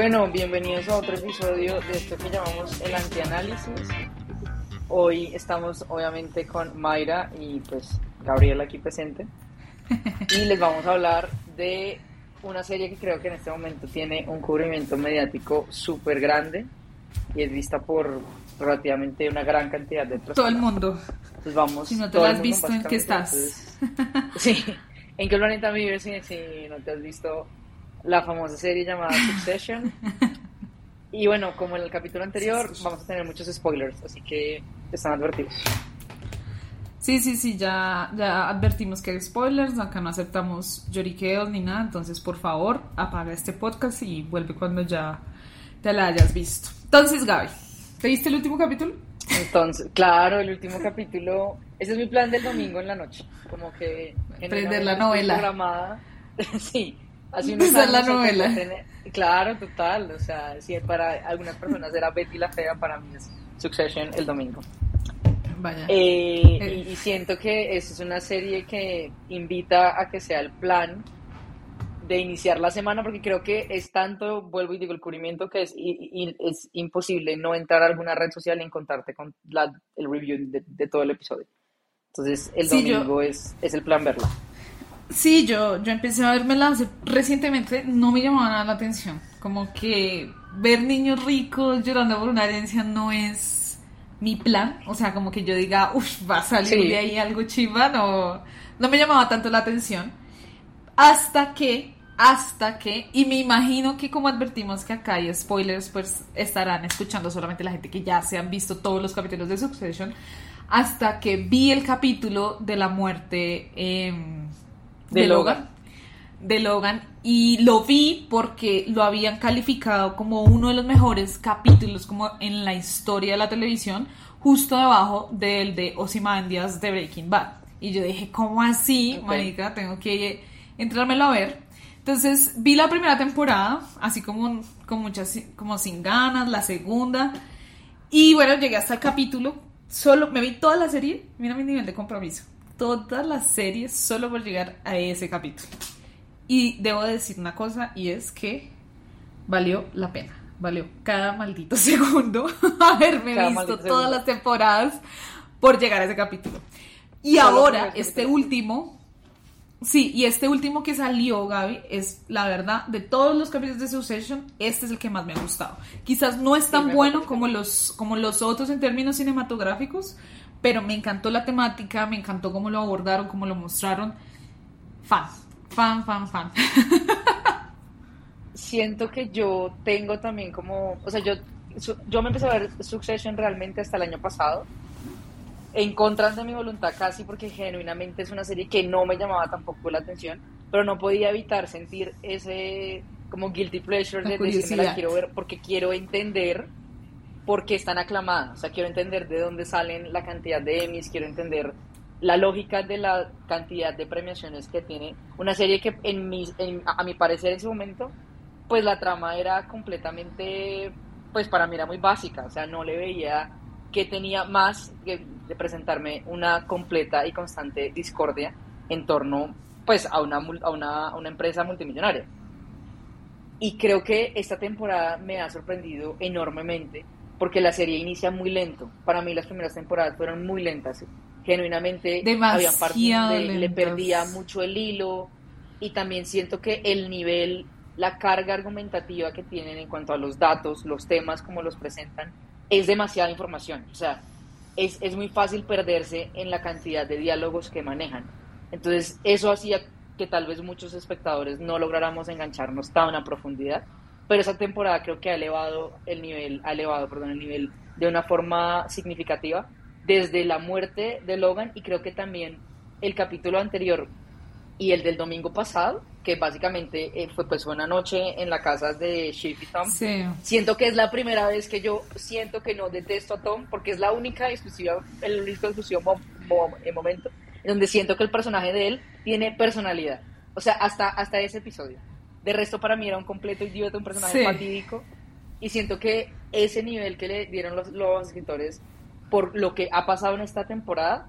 Bueno, bienvenidos a otro episodio de esto que llamamos el antianálisis. Hoy estamos obviamente con Mayra y pues Gabriela aquí presente. Y les vamos a hablar de una serie que creo que en este momento tiene un cubrimiento mediático súper grande y es vista por relativamente una gran cantidad de personas. Todo el mundo. Entonces vamos. Si no te lo has mundo, visto, ¿en qué estás? Entonces, sí. ¿En qué planeta vives si, si no te has visto la famosa serie llamada Succession? Y bueno, como en el capítulo anterior, vamos a tener muchos spoilers, así que están advertidos. Sí, sí, sí, ya, ya advertimos que hay spoilers, acá no aceptamos lloriqueos ni nada, entonces por favor apaga este podcast y vuelve cuando ya te la hayas visto. Entonces, Gaby, ¿te viste el último capítulo? Entonces, claro, el último capítulo, ese es mi plan del domingo en la noche, como que... Prender la novela. Programada. sí, así unos la años antes de novela. tener- Claro, total, o sea, si para algunas personas era Betty la Fea, para mí es Succession el domingo. Vaya. Eh, Eh. y, y siento que esa es una serie que invita a que sea el plan de iniciar la semana, porque creo que es tanto, vuelvo y digo, el cubrimiento que es, y, y- es imposible no entrar a alguna red social y encontrarte con la, el review de, de todo el episodio. Entonces, el Sí, yo- domingo es, es el plan verla. Sí, yo, yo empecé a vermela hace- recientemente, no me llamaba nada la atención. Como que ver niños ricos llorando por una herencia no es mi plan. O sea, como que yo diga, uff, va a salir Sí. de ahí algo chimba, no, no me llamaba tanto la atención. Hasta que, hasta que, y me imagino que como advertimos que acá hay spoilers, pues estarán escuchando solamente la gente que ya se han visto todos los capítulos de Succession. Hasta que vi el capítulo de la muerte em, De de, Logan. Logan. De Logan. Y lo vi porque lo habían calificado como uno de los mejores capítulos como en la historia de la televisión, justo debajo del de Ozymandias de Breaking Bad. Y yo dije, ¿cómo así, Ok. marica? Tengo que entrármelo a ver. Entonces vi la primera temporada, así como con muchas, como sin ganas, la segunda. Y bueno, llegué hasta el capítulo. Solo me vi toda la serie. Mira mi nivel de compromiso. Toda la serie solo por llegar a ese capítulo. Y debo decir una cosa y es que valió la pena. Valió cada maldito segundo haberme Cada visto todas segundo. las temporadas por llegar a ese capítulo. Y Solo ahora, este último, Sí, y este último que salió, Gaby, es la verdad, de todos los capítulos de Succession, este es el que más me ha gustado. Quizás no es tan bueno como los, como los otros en términos cinematográficos, pero me encantó la temática, me encantó cómo lo abordaron, cómo lo mostraron. Fan, fan, fan, fan. siento que yo tengo también como, o sea, yo, yo me empecé a ver Succession realmente hasta el año pasado, en contra de mi voluntad casi, porque genuinamente es una serie que no me llamaba tampoco la atención, pero no podía evitar sentir ese como guilty pleasure La de decir me la quiero ver porque quiero entender por qué están aclamadas, o sea, quiero entender de dónde salen la cantidad de Emmys, quiero entender la lógica de la cantidad de premiaciones que tiene una serie que en mi, en- a mi parecer en ese momento pues la trama era completamente, pues para mí era muy básica, o sea, no le veía que tenía más que de presentarme una completa y constante discordia en torno, pues, a una, a una, a una empresa multimillonaria. Y creo que esta temporada me ha sorprendido enormemente, porque la serie inicia muy lento. Para mí las primeras temporadas fueron muy lentas. Genuinamente había partes donde le perdía mucho el hilo y también siento que el nivel, la carga argumentativa que tienen en cuanto a los datos, los temas, como los presentan, es demasiada información. O sea, es, es muy fácil perderse en la cantidad de diálogos que manejan. Entonces, eso hacía que tal vez muchos espectadores no lográramos engancharnos tan a profundidad, pero esa temporada creo que ha elevado el nivel, ha elevado, perdón, el nivel de una forma significativa desde la muerte de Logan y creo que también el capítulo anterior y el del domingo pasado, que básicamente eh, fue pues una noche en la casa de Shiv y Tom. Sí. Siento que es la primera vez que yo siento que no detesto a Tom, porque es la única exclusiva, el único exclusivo mo- mo- momento en donde siento que el personaje de él tiene personalidad. O sea, hasta, hasta ese episodio. De resto, para mí era un completo idiota, un personaje Sí. fatídico. Y siento que ese nivel que le dieron los, los escritores por lo que ha pasado en esta temporada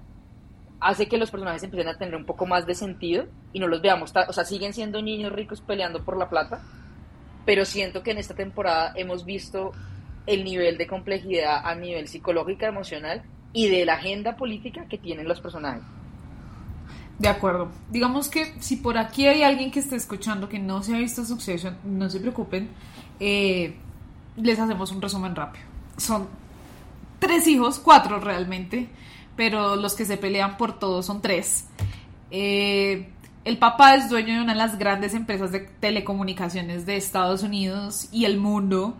hace que los personajes empiecen a tener un poco más de sentido y no los veamos, o sea, siguen siendo niños ricos peleando por la plata, pero siento que en esta temporada hemos visto el nivel de complejidad a nivel psicológico, emocional y de la agenda política que tienen los personajes. De acuerdo. Digamos que si por aquí hay alguien que esté escuchando que no se ha visto Succession, no se preocupen, eh, les hacemos un resumen rápido. Son tres hijos, cuatro realmente, pero los que se pelean por todos son tres. Eh, el papá es dueño de una de las grandes empresas de telecomunicaciones de Estados Unidos y el mundo.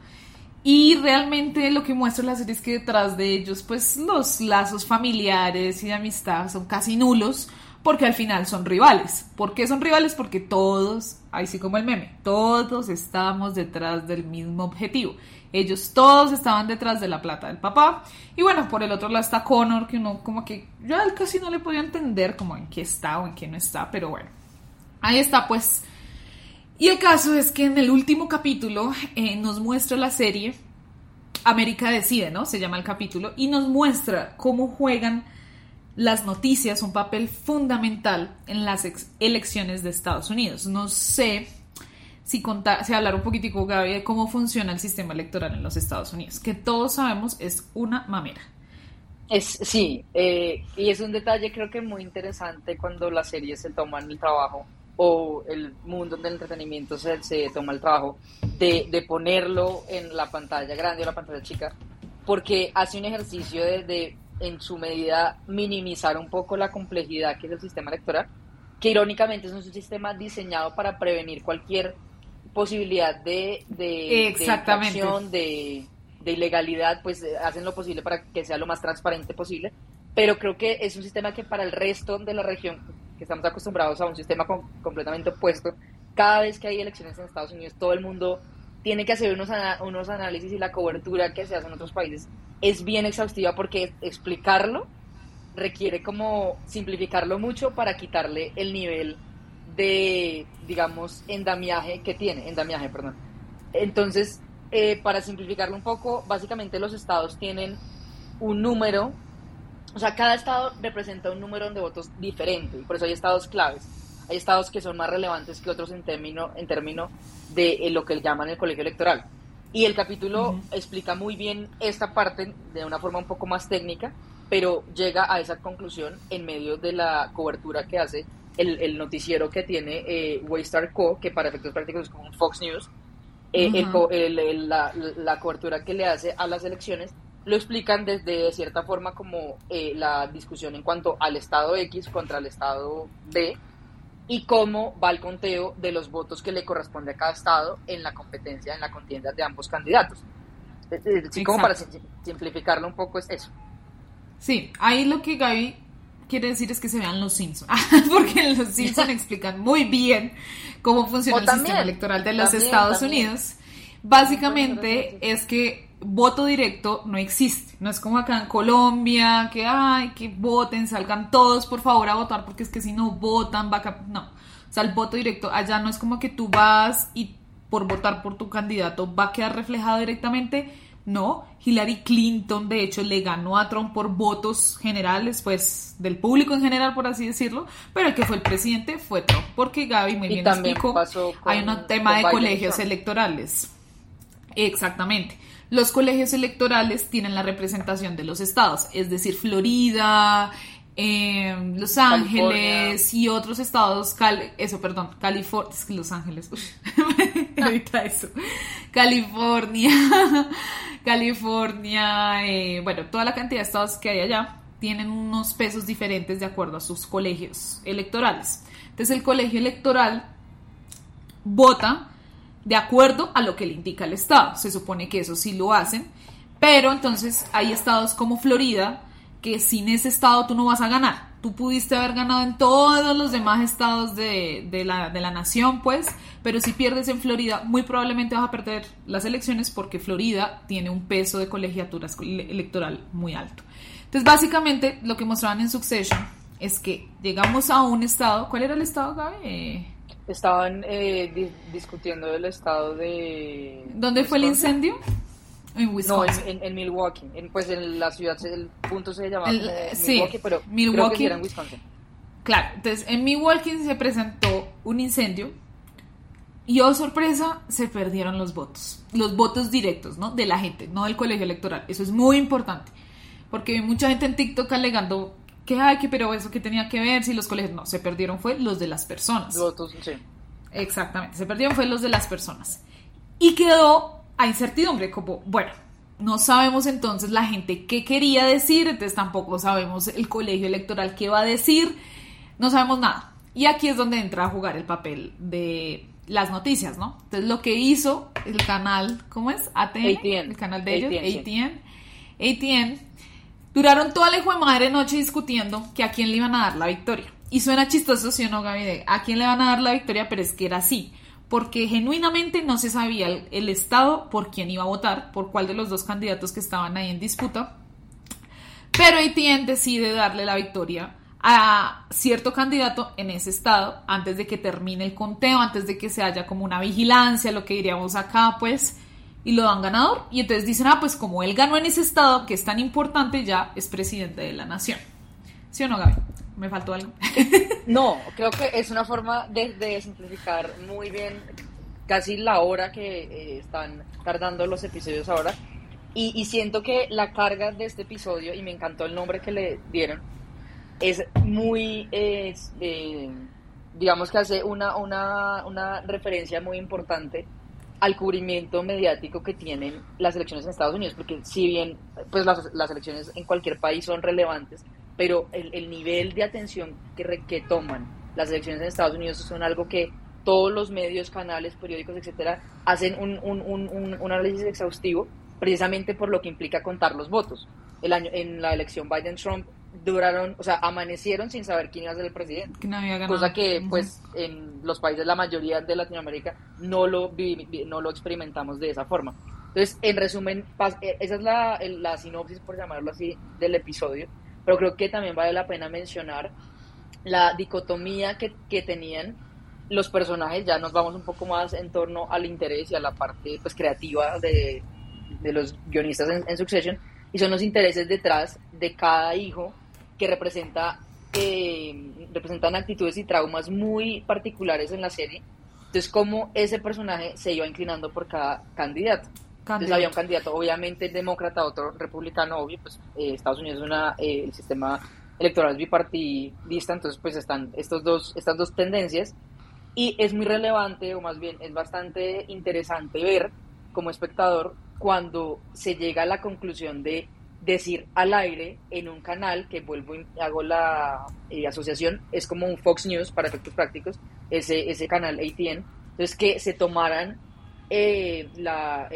Y realmente lo que muestra la serie es que detrás de ellos, pues los lazos familiares y de amistad son casi nulos, porque al final son rivales. ¿Por qué son rivales? Porque todos, ahí sí como el meme, todos estábamos detrás del mismo objetivo. Ellos todos estaban detrás de la plata del papá. Y bueno, por el otro lado está Connor, que uno como que yo casi no le podía entender como en qué está o en qué no está, pero bueno. Ahí está pues. Y el caso es que en el último capítulo eh, nos muestra la serie América Decide, ¿no? Se llama el capítulo. Y nos muestra cómo juegan las noticias un papel fundamental en las elecciones de Estados Unidos. No sé si, contar, si hablar un poquitico, Gaby, de cómo funciona el sistema electoral en los Estados Unidos, que todos sabemos es una mamera. Es, sí, eh, y es un detalle creo que muy interesante cuando las series se toman el trabajo o el mundo del entretenimiento se, se toma el trabajo de, de, ponerlo en la pantalla grande o la pantalla chica, porque hace un ejercicio de, de en su medida minimizar un poco la complejidad que es el sistema electoral, que irónicamente es un sistema diseñado para prevenir cualquier posibilidad de, de, de, de, ilegalidad, pues eh, hacen lo posible para que sea lo más transparente posible. Pero creo que es un sistema que para el resto de la región, que estamos acostumbrados a un sistema completamente opuesto, cada vez que hay elecciones en Estados Unidos, todo el mundo tiene que hacer unos, unos análisis y la cobertura que se hace en otros países es bien exhaustiva porque explicarlo requiere como simplificarlo mucho para quitarle el nivel de, digamos, endamiaje que tiene, endamiaje, perdón. Entonces, eh, para simplificarlo un poco, básicamente los estados tienen un número, o sea, cada estado representa un número de votos diferente, y por eso hay estados claves. Hay estados que son más relevantes que otros en términos en término de eh, lo que llaman el colegio electoral. Y el capítulo explica muy bien esta parte de una forma un poco más técnica, pero llega a esa conclusión en medio de la cobertura que hace el, noticiero que tiene eh, Waystar Co., que para efectos prácticos es como un Fox News, eh, la, cobertura que le hace a las elecciones, lo explican desde cierta forma como eh, la discusión en cuanto al Estado X contra el Estado B y cómo va el conteo de los votos que le corresponde a cada Estado en la competencia, en la contienda de ambos candidatos. Así como para simplificarlo un poco es eso. Sí, ahí lo que Gaby quiere decir es que se vean los Simpsons, porque los Simpsons explican muy bien cómo funciona el sistema electoral de los Estados Unidos. Básicamente es que voto directo no existe, no es como acá en Colombia, que ay, que voten, salgan todos por favor a votar, porque es que si no votan, va a... No, o sea, el voto directo allá no es como que tú vas y por votar por tu candidato va a quedar reflejado directamente, no, Hillary Clinton de hecho le ganó a Trump por votos generales, pues del público en general, por así decirlo, pero el que fue el presidente fue Trump, porque Gaby muy bien explicó, hay un tema de colegios electorales. Exactamente. Los colegios electorales tienen la representación de los estados, es decir, Florida, eh, Los Ángeles y otros estados, eso, perdón, California, es que Los Ángeles, ahorita eso, California, California, eh, bueno, toda la cantidad de estados que hay allá tienen unos pesos diferentes de acuerdo a sus colegios electorales. Entonces el colegio electoral vota de acuerdo a lo que le indica el estado. Se supone que eso sí lo hacen, pero entonces hay estados como Florida que sin ese estado tú no vas a ganar. Tú pudiste haber ganado en todos los demás estados de, la, de la nación, pues, pero si pierdes en Florida, muy probablemente vas a perder las elecciones porque Florida tiene un peso de colegiatura electoral muy alto. Entonces, básicamente, lo que mostraban en Succession es que llegamos a un estado. ¿Cuál era el estado, Gaby? Estaban eh, discutiendo el estado de... ¿Dónde fue el incendio? En Wisconsin. No, en, Milwaukee. pues en la ciudad, el punto se llamaba eh, Milwaukee, pero Milwaukee, creo que en Wisconsin. Claro, entonces en Milwaukee se presentó un incendio Y oh sorpresa, se perdieron los votos. Los votos directos, ¿no? De la gente, no del colegio electoral. Eso es muy importante. Porque hay mucha gente en TikTok alegando que, ay, que pero eso que tenía que ver si los colegios. No, se perdieron fue los de las personas. Votos, sí. Exactamente, se perdieron fue los de las personas. Y quedó a incertidumbre, como, bueno, no sabemos entonces la gente qué quería decir, entonces tampoco sabemos el colegio electoral qué va a decir, no sabemos nada. Y aquí es donde entra a jugar el papel de las noticias, ¿no? Entonces lo que hizo el canal, ¿cómo es? ATN, el canal de ellos, ATN, ATN, duraron toda la hijo de madre noche discutiendo que a quién le iban a dar la victoria. Y suena chistoso, ¿sí o no, Gaby? a quién le van a dar la victoria, pero es que era así porque genuinamente no se sabía el, Estado por quién iba a votar, por cuál de los dos candidatos que estaban ahí en disputa. Pero ATN decide darle la victoria a cierto candidato en ese estado antes de que termine el conteo, antes de que se haya como una vigilancia, lo que diríamos acá, pues, y lo dan ganador. Y entonces dicen, ah, pues como él ganó en ese estado, que es tan importante, ya es presidente de la nación. ¿Sí o no, Gaby? ¿Me faltó algo? no, creo que es una forma de, simplificar muy bien casi la hora que eh, están tardando los episodios ahora. Y, siento que la carga de este episodio, y me encantó el nombre que le dieron, es muy, eh, digamos que hace una, una, una referencia muy importante al cubrimiento mediático que tienen las elecciones en Estados Unidos, porque si bien pues las, las elecciones en cualquier país son relevantes, pero el, nivel de atención que, que toman las elecciones en Estados Unidos son algo que todos los medios, canales, periódicos, etcétera, hacen un, un, un, un, análisis exhaustivo precisamente por lo que implica contar los votos. El año, en la elección Biden-Trump duraron, o sea, amanecieron sin saber quién iba a ser el presidente. cosa que, pues, en los países, la mayoría de Latinoamérica, no lo, no lo experimentamos de esa forma. Entonces, en resumen, eh, esa es la, la sinopsis, por llamarlo así, del episodio pero creo que también vale la pena mencionar la dicotomía que, que tenían los personajes, ya nos vamos un poco más en torno al interés y a la parte pues, creativa de, de los guionistas en, Succession, y son los intereses detrás de cada hijo que representa, eh, representan actitudes y traumas muy particulares en la serie. Entonces, cómo ese personaje se iba inclinando por cada candidato. Entonces había un candidato, obviamente demócrata, otro republicano, obvio, pues eh, Estados Unidos es una, eh, el sistema electoral bipartidista, entonces pues están estos dos, estas dos tendencias y es muy relevante, o más bien es bastante interesante ver como espectador cuando se llega a la conclusión de decir al aire en un canal, que vuelvo y hago la eh, asociación, es como un Fox News para efectos prácticos, ese, ese canal ATN, entonces que se tomaran eh, la,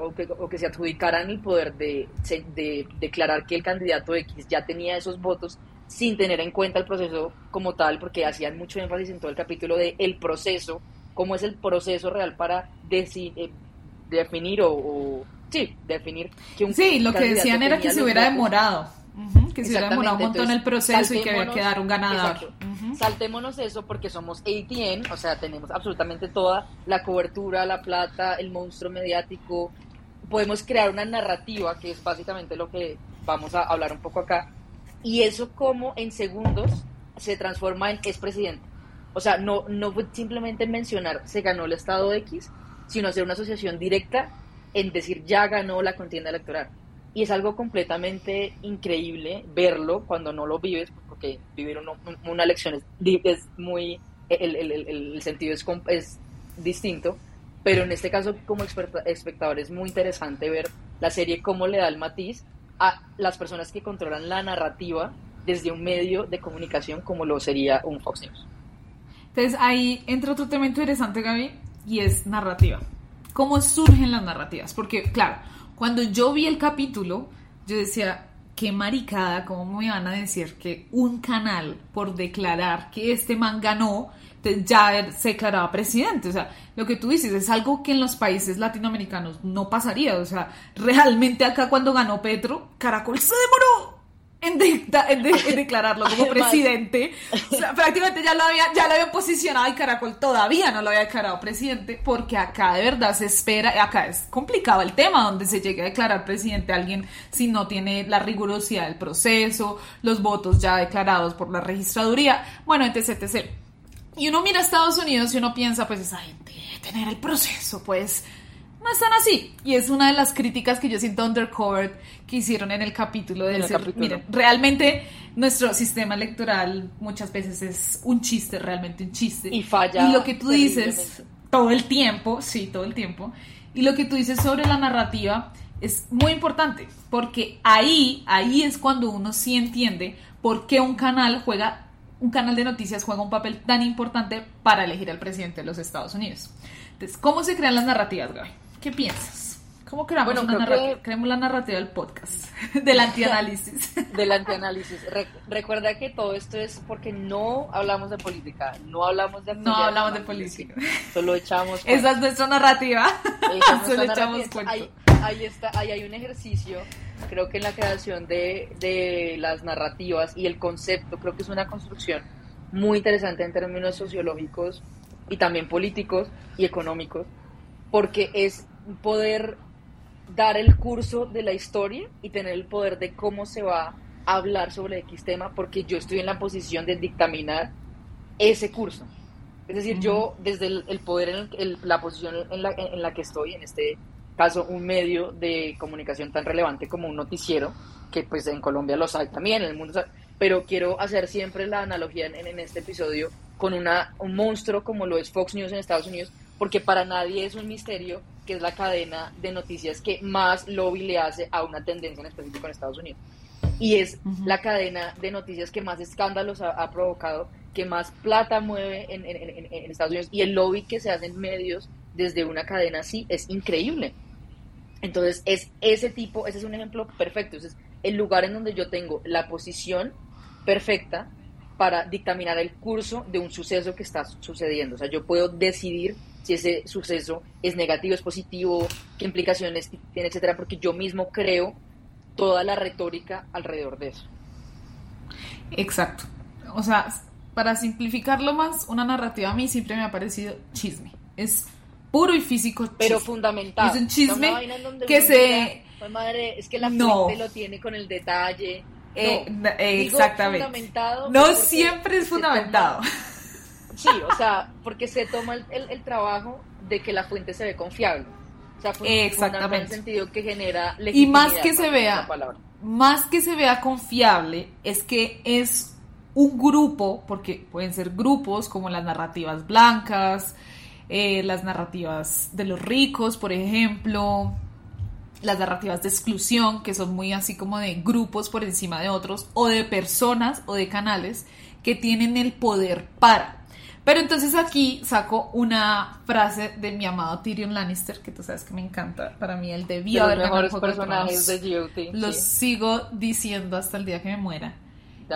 o, que, se adjudicaran el poder de, de, declarar que el candidato X ya tenía esos votos sin tener en cuenta el proceso como tal, porque hacían mucho énfasis en todo el capítulo de el proceso, cómo es el proceso real para eh, definir o, sí, definir que un Sí, lo que decían era que se hubiera demorado que se hubiera demorado un montón el proceso y que había que dar un ganador. Saltémonos eso porque somos ATN, o sea, tenemos absolutamente toda la cobertura, la plata, el monstruo mediático. Podemos crear una narrativa, que es básicamente lo que vamos a hablar un poco acá. Y eso como en segundos se transforma en es presidente. O sea, no, no fue simplemente mencionar se ganó el Estado X, sino hacer una asociación directa en decir ya ganó la contienda electoral y es algo completamente increíble verlo cuando no lo vives, porque vivir una, elección es, muy, el, el, el, sentido es, es distinto, pero en este caso como espectador es muy interesante ver la serie cómo le da el matiz a las personas que controlan la narrativa desde un medio de comunicación como lo sería un Fox News. Entonces ahí entra otro tema interesante, Gaby, y es narrativa. ¿Cómo surgen las narrativas? Porque, claro, cuando yo vi el capítulo, yo decía, qué maricada, ¿cómo me van a decir que un canal, por declarar que este man ganó, ya se declaraba presidente? O sea, lo que tú dices es algo que en los países latinoamericanos no pasaría. O sea, realmente acá cuando ganó Petro, Caracol se demoró en, declararlo como presidente. prácticamente ya lo, había, ya lo había posicionado y Caracol todavía no lo había declarado presidente porque acá de verdad se espera, acá es complicado el tema donde se llegue a declarar presidente a alguien si no tiene la rigurosidad del proceso, los votos ya declarados por la registraduría, bueno, etc, etc. Y uno mira a Estados Unidos y uno piensa, pues esa gente debe tener el proceso, pues no están así. Y es una de las críticas que yo siento undercover que hicieron en el capítulo de miren, realmente nuestro sistema electoral muchas veces es un chiste, realmente un chiste. Y falla. Y lo que tú dices todo el tiempo, sí, todo el tiempo. Y lo que tú dices sobre la narrativa es muy importante, porque ahí, ahí es cuando uno sí entiende por qué un canal juega, un canal de noticias juega un papel tan importante para elegir al presidente de los Estados Unidos. Entonces, ¿cómo se crean las narrativas, Gaby? ¿Qué piensas? ¿Cómo creamos, una narrativa? creemos la narrativa del podcast, del antianálisis. del antianálisis. recuerda que todo esto es porque no hablamos de política, no hablamos de No hablamos de política. Solo echamos Esa es nuestra narrativa. Solo echamos ahí, ahí, está, ahí hay un ejercicio, creo que en la creación de, de las narrativas y el concepto, creo que es una construcción muy interesante en términos sociológicos y también políticos y económicos, porque es poder dar el curso de la historia y tener el poder de cómo se va a hablar sobre X tema, porque yo estoy en la posición de dictaminar ese curso. Es decir, yo desde el, poder, en la posición en la, en la que estoy, en este caso un medio de comunicación tan relevante como un noticiero, que pues en Colombia lo hay también, en el mundo pero quiero hacer siempre la analogía en, en, este episodio con una, un monstruo como lo es Fox News en Estados Unidos, porque para nadie es un misterio que es la cadena de noticias que más lobby le hace a una tendencia en específico en Estados Unidos. Y es la cadena de noticias que más escándalos ha, provocado, que más plata mueve en, en, Estados Unidos. Y el lobby que se hace en medios desde una cadena así es increíble. Entonces, es ese tipo, ese es un ejemplo perfecto. es el lugar en donde yo tengo la posición perfecta para dictaminar el curso de un suceso que está sucediendo. O sea, yo puedo decidir si ese suceso es negativo, es positivo, qué implicaciones tiene, etcétera, porque yo mismo creo toda la retórica alrededor de eso. Exacto. O sea, para simplificarlo más, una narrativa a mí siempre me ha parecido chisme. Es puro y físico chisme. Pero fundamental. Es un chisme que se... madre, es que la no. lo tiene con el detalle. Eh, exactamente. No siempre es fundamentado. Sí, o sea, porque se toma el, trabajo de que la fuente se ve confiable. O sea, Exactamente. en el sentido que genera Y más que se vea, más que se vea confiable, es que es un grupo, porque pueden ser grupos como las narrativas blancas, eh, las narrativas de los ricos, por ejemplo, las narrativas de exclusión, que son muy así como de grupos por encima de otros, o de personas o de canales que tienen el poder para. Pero entonces aquí saco una frase de mi amado Tyrion Lannister, que tú sabes que me encanta. Para mí, él debió haber ganado los personajes de, GOT. Los sigo diciendo hasta el día que me muera.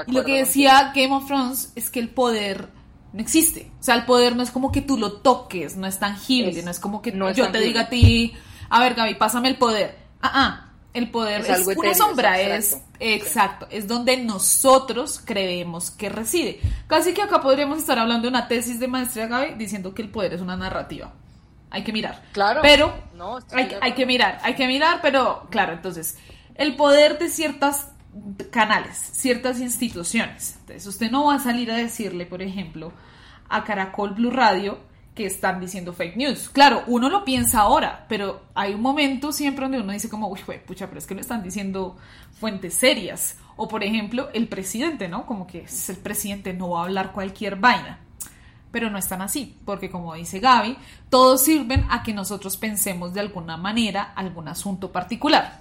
y lo que decía Game of Thrones es que el poder no existe. O sea, el poder no es como que tú lo toques, no es tangible, no es como que yo te diga a ti, a ver, Gaby, pásame el poder. Ah, ah, el poder es, una sombra, es, exacto, es donde nosotros creemos que reside. Casi que acá podríamos estar hablando de una tesis de maestría Gaby diciendo que el poder es una narrativa. Hay que mirar. Claro. Pero hay, hay que mirar, hay que mirar, pero claro, entonces, el poder de ciertas canales, ciertas instituciones. Entonces, usted no va a salir a decirle, por ejemplo, a Caracol Blue Radio, que están diciendo fake news. Claro, uno lo piensa ahora, pero hay un momento siempre donde uno dice como, uy, pucha, pero es que lo están diciendo fuentes serias. O por ejemplo, el presidente, ¿no? Como que es el presidente, no va a hablar cualquier vaina. Pero no están así, porque como dice Gaby, todos sirven a que nosotros pensemos de alguna manera algún asunto particular.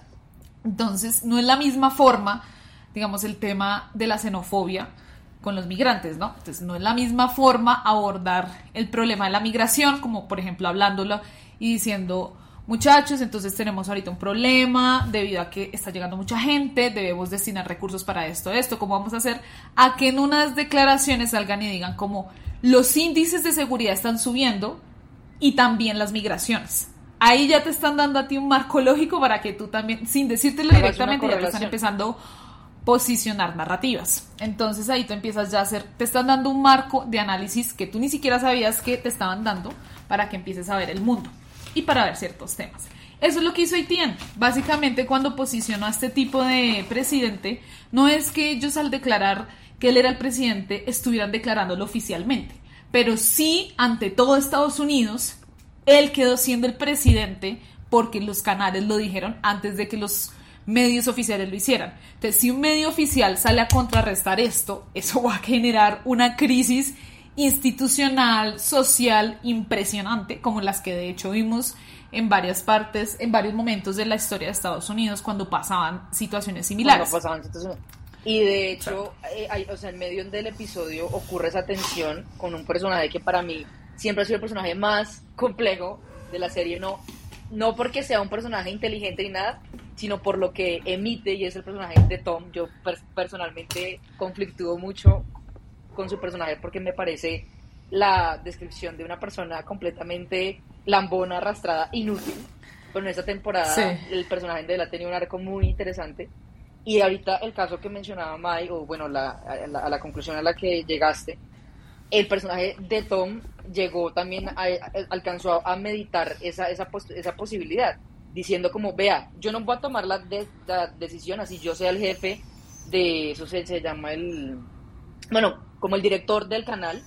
Entonces, no es la misma forma, digamos, el tema de la xenofobia, con los migrantes, ¿no? Entonces no es la misma forma abordar el problema de la migración, como por ejemplo hablándolo y diciendo, muchachos, entonces tenemos ahorita un problema debido a que está llegando mucha gente, debemos destinar recursos para esto, esto, ¿cómo vamos a hacer? A que en unas declaraciones salgan y digan como los índices de seguridad están subiendo y también las migraciones. Ahí ya te están dando a ti un marco lógico para que tú también, sin decírtelo directamente, ya te están empezando posicionar narrativas. Entonces ahí tú empiezas ya a hacer, te están dando un marco de análisis que tú ni siquiera sabías que te estaban dando para que empieces a ver el mundo y para ver ciertos temas. Eso es lo que hizo Haitien. Básicamente cuando posicionó a este tipo de presidente, no es que ellos al declarar que él era el presidente estuvieran declarándolo oficialmente, pero sí ante todo Estados Unidos, él quedó siendo el presidente porque los canales lo dijeron antes de que los medios oficiales lo hicieran. Entonces, si un medio oficial sale a contrarrestar esto, eso va a generar una crisis institucional, social, impresionante, como las que de hecho vimos en varias partes, en varios momentos de la historia de Estados Unidos cuando pasaban situaciones similares. Y de hecho, eh, o sea, en medio del episodio ocurre esa tensión con un personaje que para mí siempre ha sido el personaje más complejo de la serie, no, no porque sea un personaje inteligente ni nada, sino por lo que emite y es el personaje de Tom. Yo personalmente conflictúo mucho con su personaje porque me parece la descripción de una persona completamente lambona, arrastrada, inútil. Pero en esta temporada el personaje de él ha tenido un arco muy interesante. Y ahorita el caso que mencionaba Mai, o bueno, la, a, la, conclusión a la que llegaste, el personaje de Tom llegó también, alcanzó a, meditar esa, esa, esa posibilidad diciendo como, vea, yo no voy a tomar la, decisión así yo sea el jefe de, eso se, llama el, bueno, como el director del canal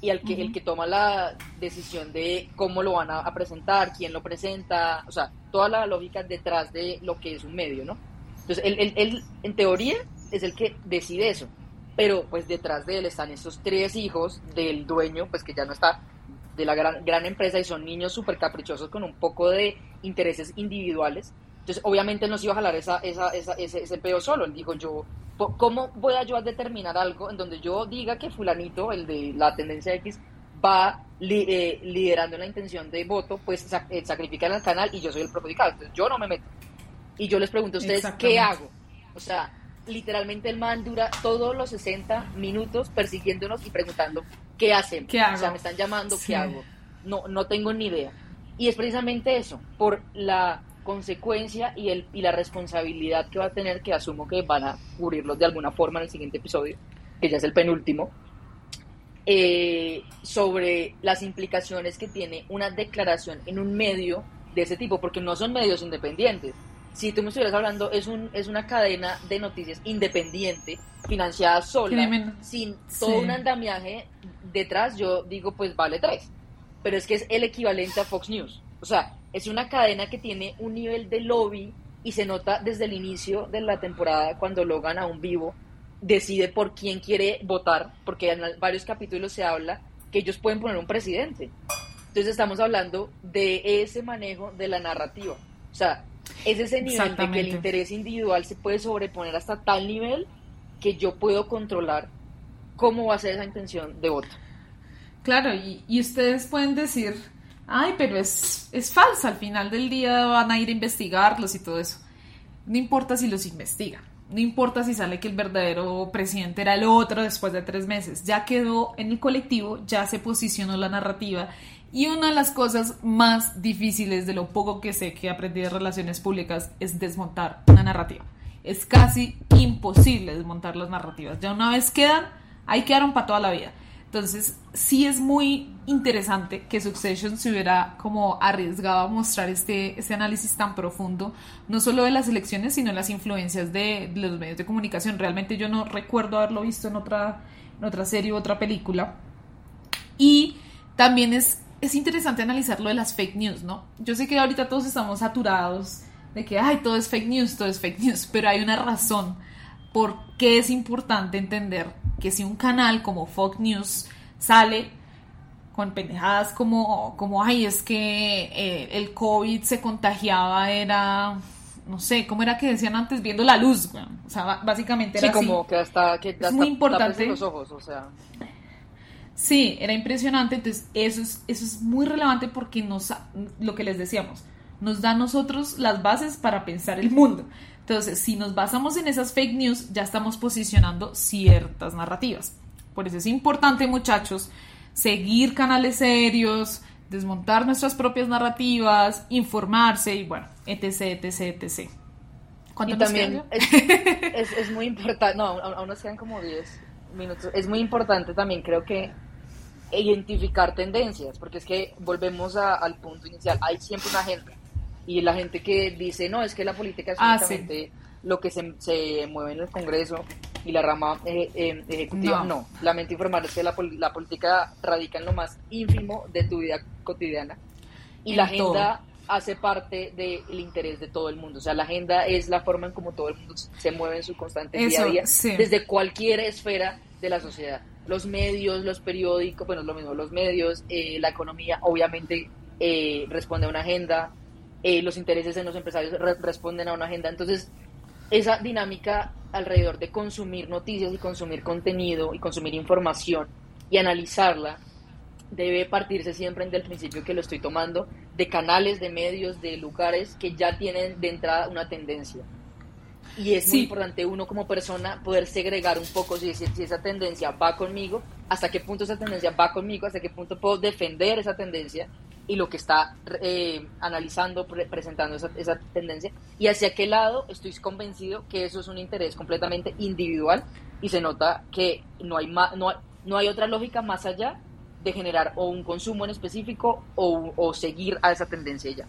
y el que, el que toma la decisión de cómo lo van a, presentar, quién lo presenta, o sea, toda la lógica detrás de lo que es un medio, ¿no? Entonces, él, él, en teoría es el que decide eso, pero pues detrás de él están estos tres hijos del dueño, pues que ya no está, de la gran, gran empresa y son niños súper caprichosos con un poco de intereses individuales. Entonces, obviamente no se iba a jalar esa, esa, esa, ese, ese peo solo. Él dijo, yo, ¿cómo voy a yo a determinar algo en donde yo diga que fulanito, el de la tendencia X, va eh, liderando la intención de voto, pues eh, sacrificar el canal y yo soy el perjudicado? Entonces, yo no me meto. Y yo les pregunto a ustedes, ¿qué hago? O sea, literalmente el man dura todos los 60 minutos persiguiéndonos y preguntando, ¿qué hacen? ¿Qué hago? O sea, me están llamando, ¿qué hago? No, no tengo ni idea. Y es precisamente eso, por la consecuencia y, el, y la responsabilidad que va a tener, que asumo que van a cubrirlos de alguna forma en el siguiente episodio, que ya es el penúltimo, eh, sobre las implicaciones que tiene una declaración en un medio de ese tipo, porque no son medios independientes si tú me estuvieras hablando, es, un, es una cadena de noticias independiente, financiada sola, sin todo un andamiaje detrás, yo digo, pues vale tres. Pero es que es el equivalente a Fox News. O sea, es una cadena que tiene un nivel de lobby y se nota desde el inicio de la temporada cuando Logan a un vivo decide por quién quiere votar, porque en varios capítulos se habla que ellos pueden poner un presidente. Entonces estamos hablando de ese manejo de la narrativa. O sea, es ese nivel de que el interés individual se puede sobreponer hasta tal nivel que yo puedo controlar cómo va a ser esa intención de voto. Claro, y, ustedes pueden decir, ay, pero es, es falsa, al final del día van a ir a investigarlos y todo eso. No importa si los investigan, no importa si sale que el verdadero presidente era el otro después de tres meses, ya quedó en el colectivo, ya se posicionó la narrativa y una de las cosas más difíciles de lo poco que sé que aprendí de relaciones públicas es desmontar una narrativa. Es casi imposible desmontar las narrativas. Ya una vez quedan, ahí quedaron para toda la vida. Entonces, sí es muy interesante que Succession se hubiera como arriesgado a mostrar este, este análisis tan profundo, no solo de las elecciones, sino de las influencias de, de los medios de comunicación. Realmente yo no recuerdo haberlo visto en otra, en otra serie u otra película. Y también es es interesante analizar lo de las fake news, ¿no? Yo sé que ahorita todos estamos saturados de que, ay, todo es fake news, todo es fake news, pero hay una razón por qué es importante entender que si un canal como Fox News sale con pendejadas como, como ay, es que eh, el COVID se contagiaba, era, no sé, ¿cómo era que decían antes? Viendo la luz, o sea, básicamente era sí, como que hasta, que es muy importante. los ojos, o sea. Sí, era impresionante, entonces eso es, eso es muy relevante porque nos, lo que les decíamos, nos da a nosotros las bases para pensar el mundo. Entonces, si nos basamos en esas fake news, ya estamos posicionando ciertas narrativas. Por eso es importante, muchachos, seguir canales serios, desmontar nuestras propias narrativas, informarse y bueno, etc, etc, etc. Y también es, es, muy importante, no, aún nos quedan como 10 minutos. Es muy importante también, creo que identificar tendencias, porque es que volvemos al punto inicial, hay siempre una gente, y la gente que dice, no, es que la política es ah, lo que se, se mueve en el Congreso y la rama eh, eh, ejecutiva, no. Lamento informarles que la, la, política radica en lo más ínfimo de tu vida cotidiana y la agenda hace parte del interés de todo el mundo. O sea, la agenda es la forma en cómo todo el mundo se mueve en su constante día a día, desde cualquier esfera de la sociedad. Los medios, los periódicos, bueno, lo mismo, los medios, eh, la economía, obviamente eh, responde a una agenda, eh, los intereses de los empresarios responden a una agenda. Entonces, esa dinámica alrededor de consumir noticias y consumir contenido y consumir información y analizarla debe partirse siempre del principio que lo estoy tomando de canales, de medios, de lugares que ya tienen de entrada una tendencia. Y es muy importante uno como persona poder segregar un poco si, si, esa tendencia va conmigo, hasta qué punto esa tendencia va conmigo, hasta qué punto puedo defender esa tendencia y lo que está eh, analizando, presentando esa, esa, tendencia, y hacia qué lado estoy convencido que eso es un interés completamente individual y se nota que no hay, no, no hay otra lógica más allá de generar o un consumo en específico o, o seguir a esa tendencia ya.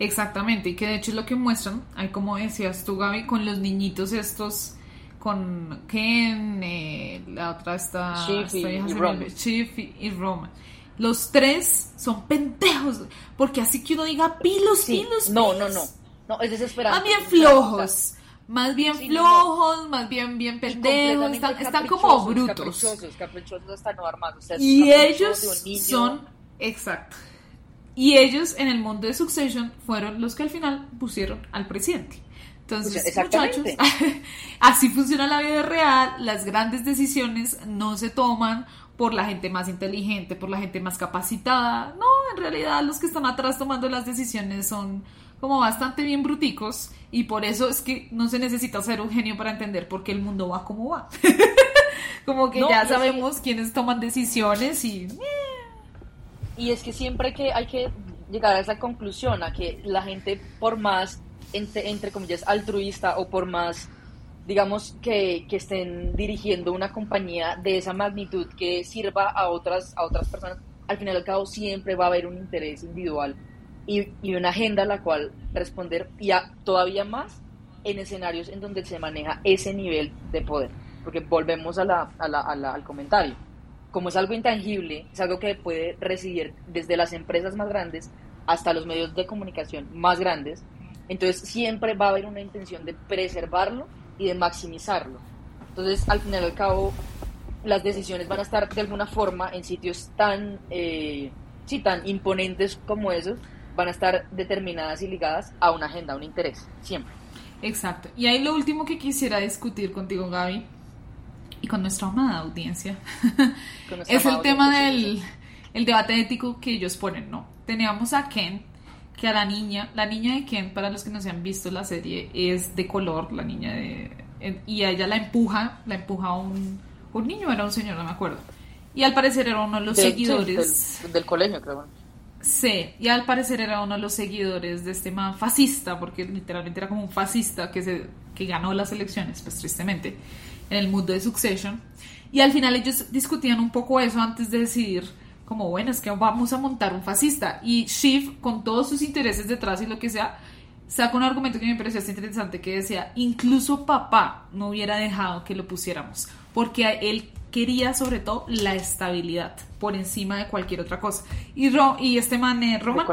Exactamente, y que de hecho es lo que muestran, hay como decías tú Gaby, con los niñitos estos, con Ken, eh, la otra está... Chief y, y Roman. Los tres son pendejos, porque así que uno diga pilos, pilos, No, no, no, no, es desesperante. Más bien flojos, más bien flojos, más bien bien pendejos, están, como brutos. Caprichosos, caprichosos hasta no armados. y ellos son, exacto, y ellos en el mundo de Succession fueron los que al final pusieron al presidente. Entonces, muchachos, así funciona la vida real, las grandes decisiones no se toman por la gente más inteligente, por la gente más capacitada. No, en realidad los que están atrás tomando las decisiones son como bastante bien bruticos y por eso es que no se necesita ser un genio para entender por qué el mundo va como va. como que ya sabemos quiénes toman decisiones y... Y es que siempre que hay que llegar a esa conclusión, a que la gente por más, entre, entre comillas, altruista o por más, digamos, que, que, estén dirigiendo una compañía de esa magnitud que sirva a otras, a otras personas, al final y al cabo siempre va a haber un interés individual y, y una agenda a la cual responder y a, todavía más en escenarios en donde se maneja ese nivel de poder. Porque volvemos a la, al comentario como es algo intangible, es algo que puede recibir desde las empresas más grandes hasta los medios de comunicación más grandes, entonces siempre va a haber una intención de preservarlo y de maximizarlo. Entonces, al final y al cabo, las decisiones van a estar de alguna forma en sitios tan, eh, sí, tan imponentes como esos, van a estar determinadas y ligadas a una agenda, a un interés, siempre. Exacto. Y ahí lo último que quisiera discutir contigo, Gaby, y con nuestra amada audiencia, es el tema del el debate ético que ellos ponen, ¿no? Teníamos a Ken, que a la niña, la niña de Ken, para los que no se han visto la serie, es de color, la niña de... Y a ella la empuja, la empuja a un, un niño, era un señor, no me acuerdo. Y al parecer era uno de los seguidores... del, colegio, creo. Sí, y al parecer era uno de los seguidores de este man fascista, porque literalmente era como un fascista que, se, que ganó las elecciones, pues tristemente en el mundo de Succession. Y al final ellos discutían un poco eso antes de decidir, como bueno, es que vamos a montar un fascista. Y Shiv, con todos sus intereses detrás y lo que sea, saca un argumento que me pareció interesante, que decía, incluso papá no hubiera dejado que lo pusiéramos, porque él quería sobre todo la estabilidad por encima de cualquier otra cosa. Y, y este man, eh, Roman,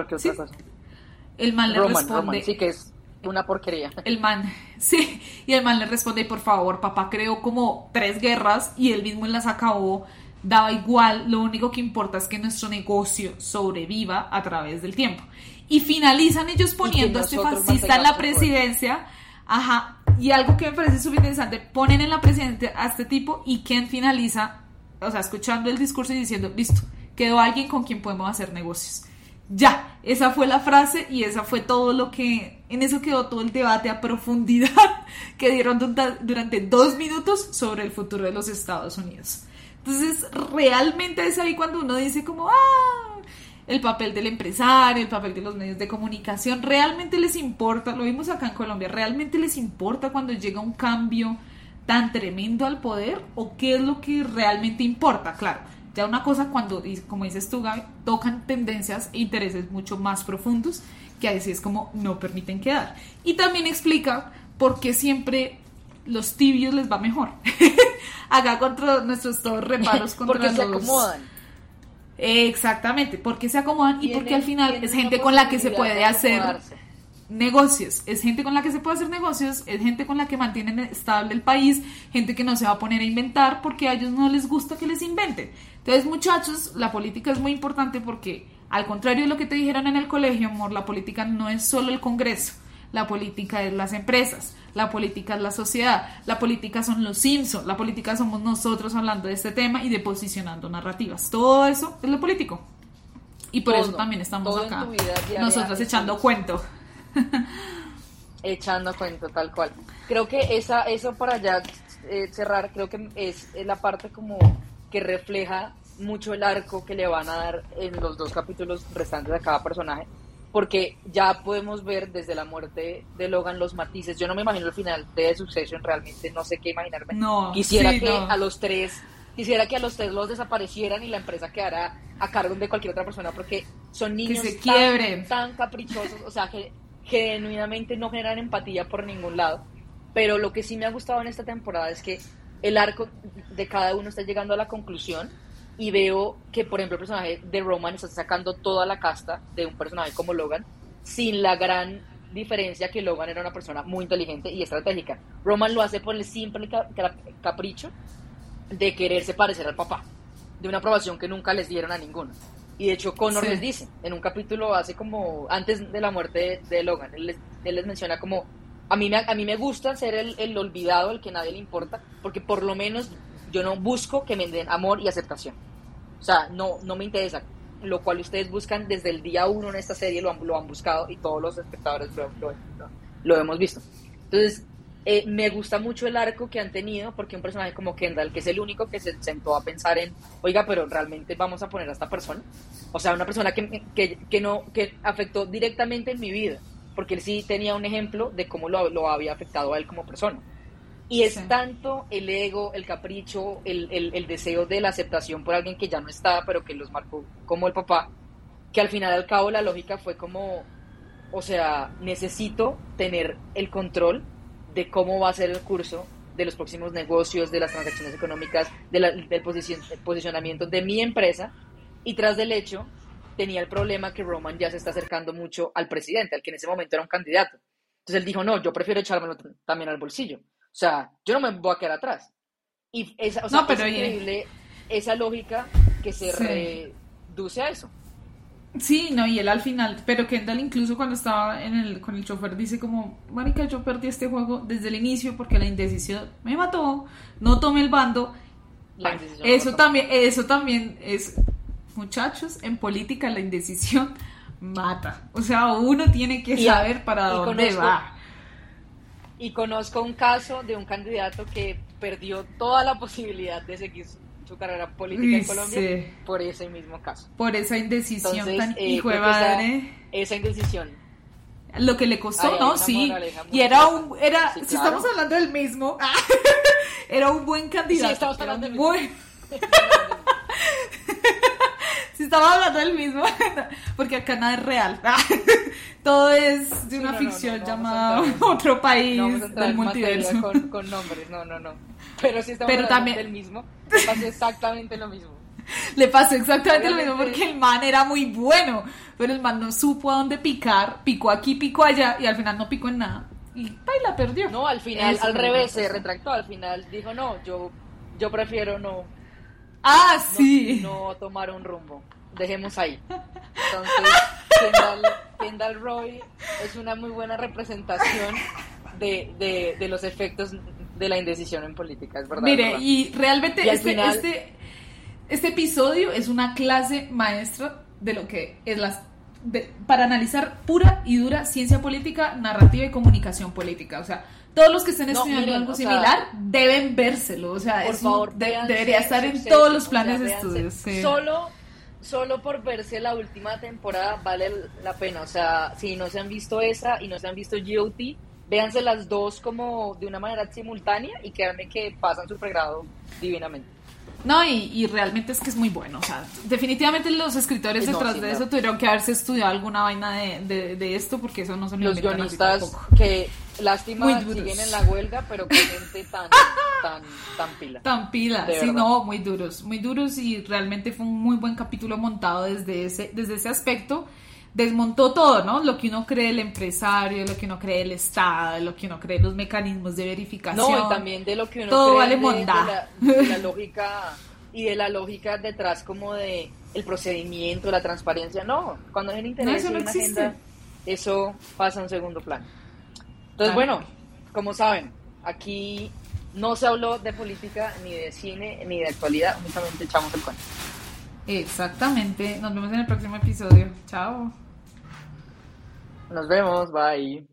el man le responde... sí que es una porquería. El man, sí, y el man le responde, por favor, papá creó como tres guerras y él mismo las acabó, daba igual, lo único que importa es que nuestro negocio sobreviva a través del tiempo. Y finalizan ellos poniendo a este fascista en la presidencia, ajá, y algo que me parece súper interesante, ponen en la presidencia a este tipo y quien finaliza, o sea, escuchando el discurso y diciendo, listo, quedó alguien con quien podemos hacer negocios. Ya, esa fue la frase y esa fue todo lo que, en eso quedó todo el debate a profundidad que dieron durante dos minutos sobre el futuro de los Estados Unidos. Entonces, realmente es ahí cuando uno dice como, ah, el papel del empresario, el papel de los medios de comunicación, realmente les importa, lo vimos acá en Colombia, realmente les importa cuando llega un cambio tan tremendo al poder o qué es lo que realmente importa, claro ya una cosa cuando, como dices tú, Gaby, tocan tendencias e intereses mucho más profundos que a veces como no permiten quedar. Y también explica ¿por qué siempre los tibios les va mejor? Acá contra nuestros todos reparos contra porque se los... acomodan. Exactamente, porque se acomodan y porque al final es gente con la que se puede de hacer acomodarse. Negocios, es gente con la que se puede hacer negocios, es gente con la que mantienen estable el país, gente que no se va a poner a inventar porque a ellos no les gusta que les inventen. Entonces, muchachos, la política es muy importante porque, al contrario de lo que te dijeron en el colegio, amor, la política no es solo el Congreso, la política es las empresas, la política es la sociedad, la política son los Simpsons, la política somos nosotros hablando de este tema y de posicionando narrativas. Todo eso es lo político. Y por Todo, eso también estamos acá, nosotras echando cuento. echando cuento tal cual. Creo que esa, eso para ya eh, cerrar, creo que es, la parte como que refleja mucho el arco que le van a dar en los dos capítulos restantes a cada personaje, porque ya podemos ver desde la muerte de Logan los matices. Yo no me imagino el final de Succession, realmente no sé qué imaginarme. No, Quisiera sí, que no. a los tres quisiera que a los tres los desaparecieran y la empresa quedara a cargo de cualquier otra persona porque son niños se tan- tan caprichosos, o sea, que genuinamente no generan empatía por ningún lado. Pero lo que sí me ha gustado en esta temporada es que el arco de cada uno está llegando a la conclusión y veo que, por ejemplo, el personaje de Roman está sacando toda la casta de un personaje como Logan sin la gran diferencia que Logan era una persona muy inteligente y estratégica. Roman lo hace por el simple ca- ca- capricho de quererse parecer al papá, de una aprobación que nunca les dieron a ninguno. Y de hecho Connor Sí. les dice, en un capítulo hace como, antes de la muerte de, de Logan, él les, él les menciona como, a mí, me, a mí me gusta ser el, el olvidado, el que nadie le importa, porque por lo menos yo no busco que me den amor y aceptación. O sea, no, no me interesa. Lo cual ustedes buscan desde el día uno en esta serie, lo han, lo han buscado y todos los espectadores lo, lo- lo- lo hemos visto. Entonces, eh, me gusta mucho el arco que han tenido porque un personaje como Kendall, que es el único que se sentó a pensar en, oiga, pero realmente vamos a poner a esta persona. O sea, una persona que, que, que no, que afectó directamente en mi vida, porque él sí tenía un ejemplo de cómo lo, lo había afectado a él como persona. Y es Sí. tanto el ego, el capricho, el, el, el deseo de la aceptación por alguien que ya no está, pero que los marcó como el papá, que al final al cabo la lógica fue como, o sea, necesito tener el control de cómo va a ser el curso de los próximos negocios, de las transacciones económicas, de la- del posicion- el posicionamiento de mi empresa. Y tras del hecho, tenía el problema que Roman ya se está acercando mucho al presidente, al que en ese momento era un candidato. Entonces él dijo, no, yo prefiero echármelo también al bolsillo. O sea, yo no me voy a quedar atrás. Y esa, o sea, No, pero es oye. increíble esa lógica que se Sí. reduce a eso. Sí, no, y él al final, pero Kendall incluso cuando estaba en el, con el chofer dice como, marica, yo perdí este juego desde el inicio porque la indecisión me mató, no tomé el bando. Bueno, eso también, eso también es, muchachos, en política la indecisión mata. O sea, uno tiene que Y- saber para dónde conozco- va. Y conozco un caso de un candidato que perdió toda la posibilidad de seguir su, carrera política Uy, en Colombia sí. por ese mismo caso. Por esa indecisión Entonces, tan eh, hijo de que esa- madre. Esa indecisión. Lo que le costó, ¿no? Sí. Y era un, era, Sí, si estamos hablando del mismo, era un buen candidato. Sí, estamos hablando del buen- si estamos hablando del mismo, porque acá nada es real. Todo es de una no, ficción no, llamada otro país del multiverso. Con, con nombres, no, no, no. Pero sí estamos Pero también- del mismo. me Pasó exactamente lo mismo. Le pasó exactamente lo mismo porque el man era muy bueno, pero el man no supo a dónde picar, picó aquí, picó allá y al final no picó en nada. Y la perdió. No, al final, Eso al revés, se retractó. Al final dijo, no, yo, yo prefiero no, Ah, no- sí. no, tomar un rumbo. Dejemos ahí. Entonces, Kendall, Kendall Roy es una muy buena representación de, de, de los efectos de la indecisión en política, es verdad. es Mire, verdad. y realmente Y este, final- este, este episodio es una clase maestra de lo que es las de- para analizar pura y dura ciencia política, narrativa y comunicación política. O sea, todos los que estén No, estudiando miren, algo sea, similar deben vérselo. O sea, por es un- favor, de- véanse debería estar en todos los planes de estudios. sí. Solo, solo por verse la última temporada vale la pena. O sea, si no se han visto esa y no se han visto GOT, véanse las dos como de una manera simultánea y créanme que pasan su pregrado divinamente. No, y, y realmente es que es muy bueno. O sea, definitivamente los escritores No, detrás sí, de no. eso tuvieron que haberse estudiado alguna vaina de, de, de esto porque eso no se lo Los guionistas que, Lástima, siguen en la huelga, pero con gente tan, tan, tan pila. Tan pila, sí, no, muy duros, muy duros y realmente fue un muy buen capítulo montado desde ese, desde ese aspecto. Desmontó todo, ¿no? Lo que uno cree el empresario, lo que uno cree el Estado, lo que uno cree los mecanismos de verificación. No, y también de lo que uno Todo cree vale de- mondá. de, la, de la lógica y de la lógica detrás como de el procedimiento, la transparencia. No, cuando hay un interés eso no una existe. agenda, eso pasa a un segundo plano. Entonces, Claro. bueno, como saben, aquí no se habló de política, ni de cine, ni de actualidad, únicamente echamos el cuento. Exactamente. Nos vemos en el próximo episodio. Chao. Nos vemos, bye.